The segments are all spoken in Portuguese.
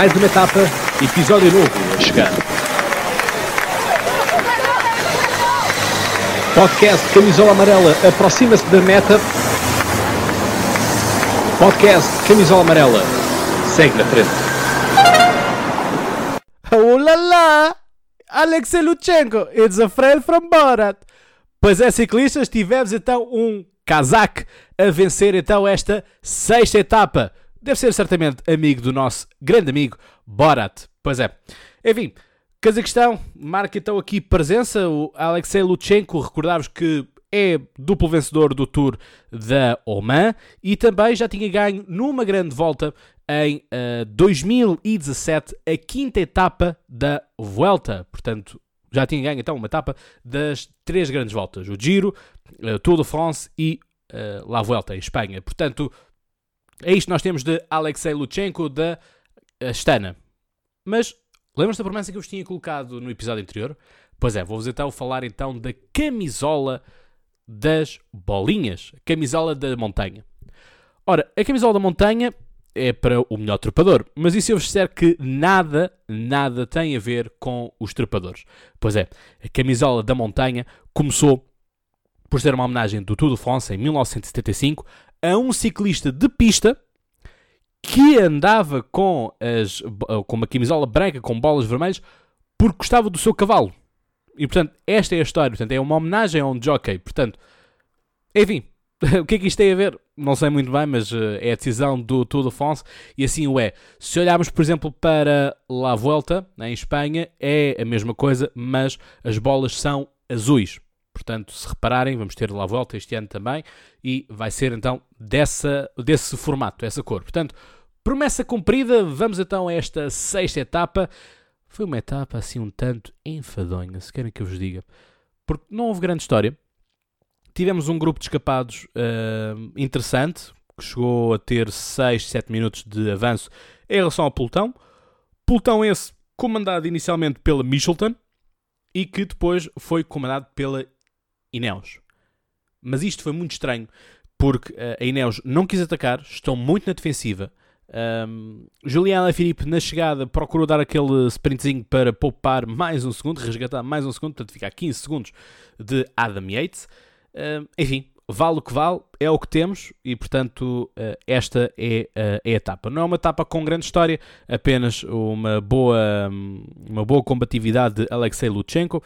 Mais uma etapa, episódio novo a chegar. Podcast Camisola Amarela aproxima-se da meta. Podcast Camisola Amarela segue na frente. Oh la la! Alexei Lutsenko, it's a friend from Borat. Pois é, ciclistas, tivemos então um Kazakh a vencer então esta sexta etapa. Deve ser certamente amigo do nosso grande amigo Borat. Pois é. Enfim, Cazaquistão marca então aqui presença. O Alexei Lutsenko, recordar-vos que é duplo vencedor do Tour da Oman e também já tinha ganho numa grande volta em uh, 2017 a quinta etapa da Vuelta. Portanto, já tinha ganho então uma etapa das três grandes voltas: o Giro, uh, Tour de France e uh, La Vuelta em Espanha. Portanto, é isto que nós temos de Alexei Lutsenko da Astana. Mas lembram-se da promessa que eu vos tinha colocado no episódio anterior? Pois é, vou-vos então falar então da camisola das bolinhas, camisola da montanha. Ora, a camisola da montanha é para o melhor trepador, mas se eu vos disser que nada, nada tem a ver com os trepadores? Pois é, a camisola da montanha começou por ser uma homenagem do Tour de France em 1975 a um ciclista de pista que andava com, as, com uma camisola branca com bolas vermelhas porque gostava do seu cavalo. E portanto, esta é a história. Portanto, é uma homenagem a um jockey. Portanto, enfim, o que é que isto tem a ver? Não sei muito bem, mas uh, é a decisão do Tour de France e assim o é. Se olharmos, por exemplo, para La Vuelta, em Espanha, é a mesma coisa, mas as bolas são azuis. Portanto, se repararem, vamos ter La Volta este ano também e vai ser então dessa, desse formato, essa cor. Portanto, promessa cumprida, vamos então a esta sexta etapa. Foi uma etapa assim um tanto enfadonha, se querem que eu vos diga, porque não houve grande história. Tivemos um grupo de escapados uh, interessante, que chegou a ter 6, 7 minutos de avanço em relação ao pelotão. Pelotão esse comandado inicialmente pela Michelton e que depois foi comandado pela Ineos. Mas isto foi muito estranho, porque uh, a Ineos não quis atacar, estão muito na defensiva. Um, Julian Lafilippe na chegada procurou dar aquele sprintzinho para poupar mais um segundo, resgatar mais um segundo, portanto ficar 15 segundos de Adam Yates. Um, enfim, vale o que vale, é o que temos e portanto uh, esta é, uh, é, a etapa. Não é uma etapa com grande história, apenas uma boa, uma boa combatividade de Alexei Lutsenko.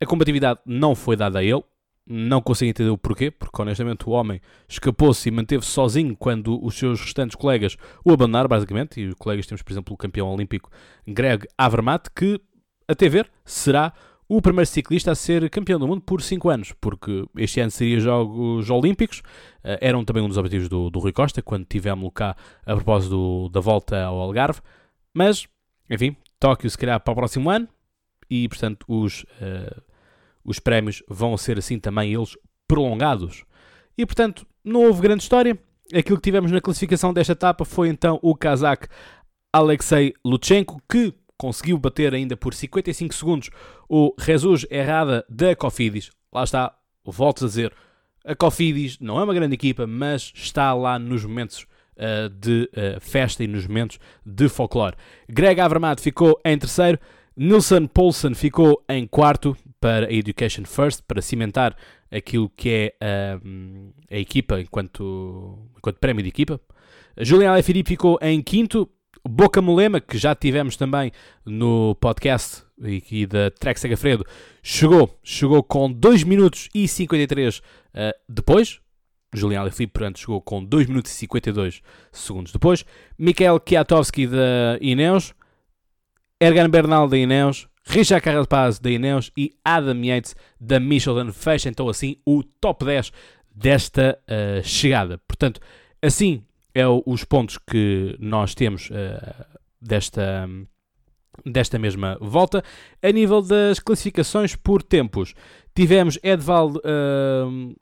A combatividade não foi dada a ele, não consigo entender o porquê, porque honestamente o homem escapou-se e manteve-se sozinho quando os seus restantes colegas o abandonaram, basicamente. E os colegas temos, por exemplo, o campeão olímpico Greg Avermaet, que, até ver, será o primeiro ciclista a ser campeão do mundo por 5 anos, porque este ano seria Jogos Olímpicos, uh, eram também um dos objetivos do, do Rui Costa, quando tivemos cá a propósito do, da volta ao Algarve. Mas, enfim, Tóquio se calhar para o próximo ano, e portanto os. Uh, os prémios vão ser assim também eles prolongados. E portanto, não houve grande história. Aquilo que tivemos na classificação desta etapa foi então o kazakh Alexei Lutsenko, que conseguiu bater ainda por 55 segundos o Jesus Errada da Cofidis. Lá está, volto a dizer, a Cofidis não é uma grande equipa, mas está lá nos momentos uh, de uh, festa e nos momentos de folclore. Greg Avermaet ficou em terceiro, Nilsson Poulsen ficou em quarto para a Education First, para cimentar aquilo que é a, a equipa enquanto, enquanto prémio de equipa. Julian Alaphilippe ficou em quinto. Boca Molema, que já tivemos também no podcast e, da Trek Segafredo, chegou, chegou com 2 minutos e 53 uh, eh, depois. Julian Alaphilippe, portanto, chegou com 2 minutos e 52 segundos depois. Mikael Kiatowski da Ineos Ergan Bernal da Ineos, Richard Carapaz da Ineos e Adam Yates da Michelin fecham então assim o top 10 desta uh, chegada. Portanto, assim é o, os pontos que nós temos uh, desta, desta mesma volta. A nível das classificações por tempos, tivemos Edvald uh,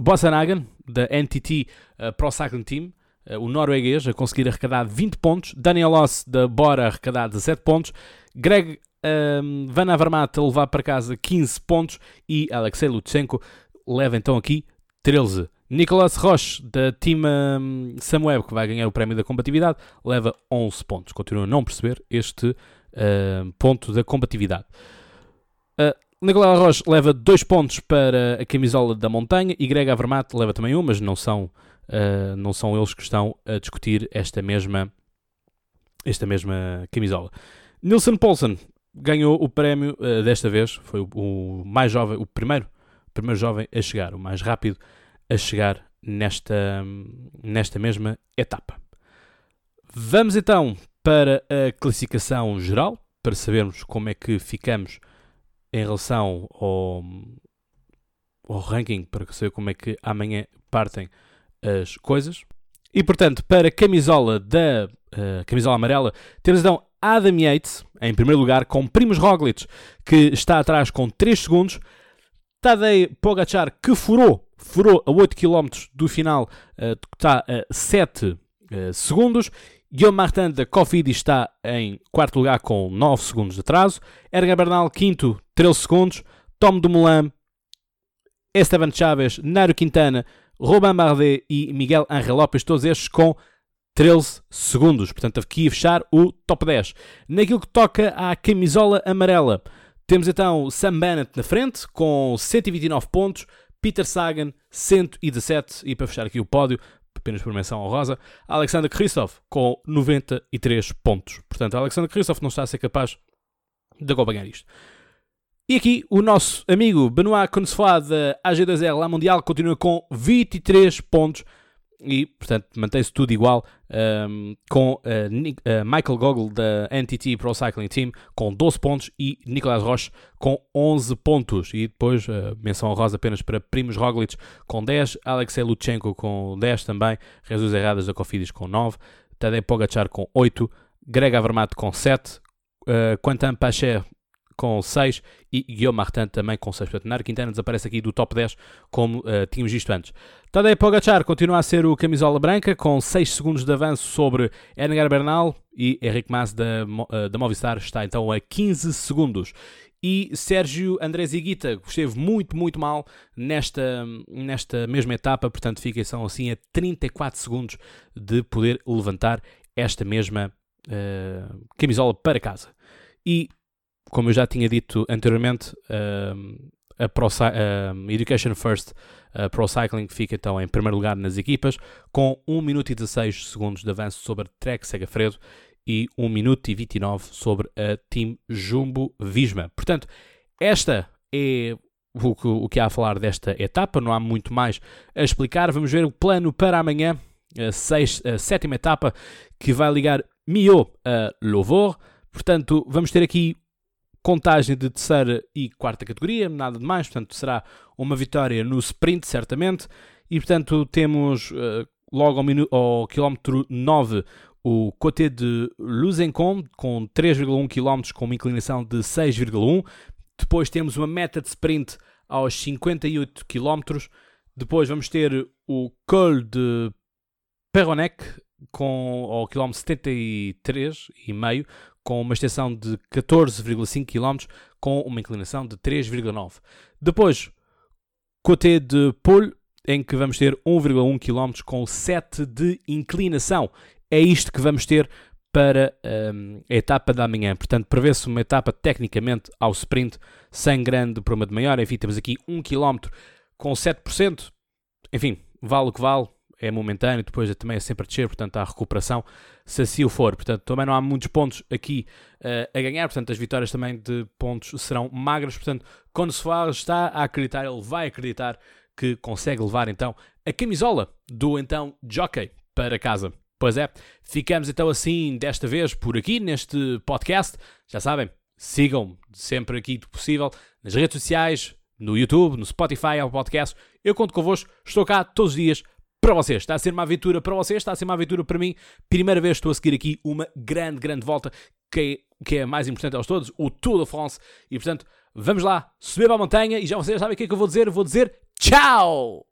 Bossanagan da NTT uh, Pro Cycling Team eh, o norueguês a conseguir arrecadar 20 pontos, Daniel Oss da Bora a arrecadar 17 pontos, Greg um, ehm, Van Avermaet a levar para casa 15 pontos e Alexei Lutsenko leva então aqui 13. Nicolas Roche, da Team um, Samweb, que vai ganhar o prémio da combatividade, leva 11 pontos. Continua a não perceber este uh, ponto da combatividade. Uh, Nicolas Roche leva 2 pontos para a camisola da montanha e Greg Avermaet leva também um, mas não são, uh, não são eles que estão a discutir esta mesma, esta mesma camisola. Nilson Paulson ganhou o prémio uh, desta vez, foi o, o, mais jovem, o primeiro, primeiro jovem a chegar, o mais rápido a chegar nesta, nesta mesma etapa. Vamos então para a classificação geral, para sabermos como é que ficamos em relação ao, ao ranking, para saber como é que amanhã partem as coisas. E portanto, para a camisola da uh, camisola amarela, temos então Adam Yates em primeiro lugar, com Primos Roglic, que está atrás com 3 segundos. Tadej Pogacar, que furou, furou a 8 km do final, uh, está a 7 uh, segundos. Guillaume Martin da Cofidis está em quarto lugar com 9 segundos de atraso. Erga Bernal, quinto, 13 segundos. Tom Dumoulin, Esteban Chaves, Nairo Quintana, Robin Bardet e Miguel Angel Lopes, todos estes com 13 segundos. Portanto, aqui a fechar o top 10. Naquilo que toca à camisola amarela, temos então Sam Bennett na frente, com 129 pontos, Peter Sagan, 117, e para fechar aqui o pódio, apenas por menção honrosa, Alexander Christoph, com 93 pontos. Portanto, Alexander Christoph não está a ser capaz de acompanhar isto. E aqui o nosso amigo Benoit Consois da AG2R La Mundial continua com 23 pontos e, portanto, mantém-se tudo igual um, com uh, uh, Michael Gogol da NTT Pro Cycling Team com 12 pontos e Nicolas Roche com 11 pontos. E depois, uh, menção rosa apenas para Primos Roglic com 10, Alexei Lutsenko com 10 também, Jesus Erradas da Cofidis com 9, Tadej Pogacar com 8, Greg Avermaet com 7, uh, Quentin Pacher com 6 e Guillaume Martin também com 6. Portanto, Nairo Quintana desaparece aqui do top 10 como uh, tínhamos visto antes. Tadej Pogacar continua a ser o camisola branca com 6 segundos de avanço sobre Edgar Bernal e Henrique Mas da, uh, da Movistar está então a 15 segundos. E Sérgio Andrés Iguita esteve muito, muito mal nesta, nesta mesma etapa, portanto fica são assim a 34 segundos de poder levantar esta mesma uh, camisola para casa. E como eu já tinha dito anteriormente, a Pro, Education First Pro Cycling fica então em primeiro lugar nas equipas, com 1 minuto e 16 segundos de avanço sobre Trek Segafredo e 1 minuto e 29 sobre a Team Jumbo Visma. Portanto, esta é o que, o que há a falar desta etapa, não há muito mais a explicar. Vamos ver o plano para amanhã, a, seis, a sétima etapa, que vai ligar Millau a Louvor. Portanto, vamos ter aqui contagem de terceira e quarta categoria, nada de mais, portanto será uma vitória no sprint, certamente, e portanto temos uh, logo ao, minu- ao quilómetro 9 o Côté de Luzencon com 3,1 km com uma inclinação de 6,1, depois temos uma meta de sprint aos 58 km, depois vamos ter o Col de Perronec com ao quilómetro 73,5 com uma extensão de 14,5 km com uma inclinação de 3,9. Depois, Côté de Pôle, em que vamos ter 1,1 km com 7 de inclinação. É isto que vamos ter para um, a etapa da manhã. Portanto, prevê-se uma etapa tecnicamente ao sprint, sem grande problema de maior. Enfim, temos aqui 1 km com 7%. Enfim, vale o que vale é momentâneo, depois também é sempre a descer, portanto há recuperação, se assim o for. Portanto, também não há muitos pontos aqui uh, a ganhar, portanto as vitórias também de pontos serão magras, portanto quando se fala, está a acreditar, ele vai acreditar que consegue levar então a camisola do então jockey para casa. Pois é, ficamos então assim desta vez por aqui neste podcast. Já sabem, sigam sempre aqui do possível nas redes sociais, no YouTube, no Spotify, ao podcast. Eu conto convosco, estou cá todos os dias para vocês. Está a ser uma aventura para vocês, está a ser uma aventura para mim. Primeira vez estou a seguir aqui uma grande, grande volta, que é, que é a mais importante aos todos, o Tour de France. E portanto, vamos lá, subir para a montanha e já vocês sabem o que é que eu vou dizer. Vou dizer tchau!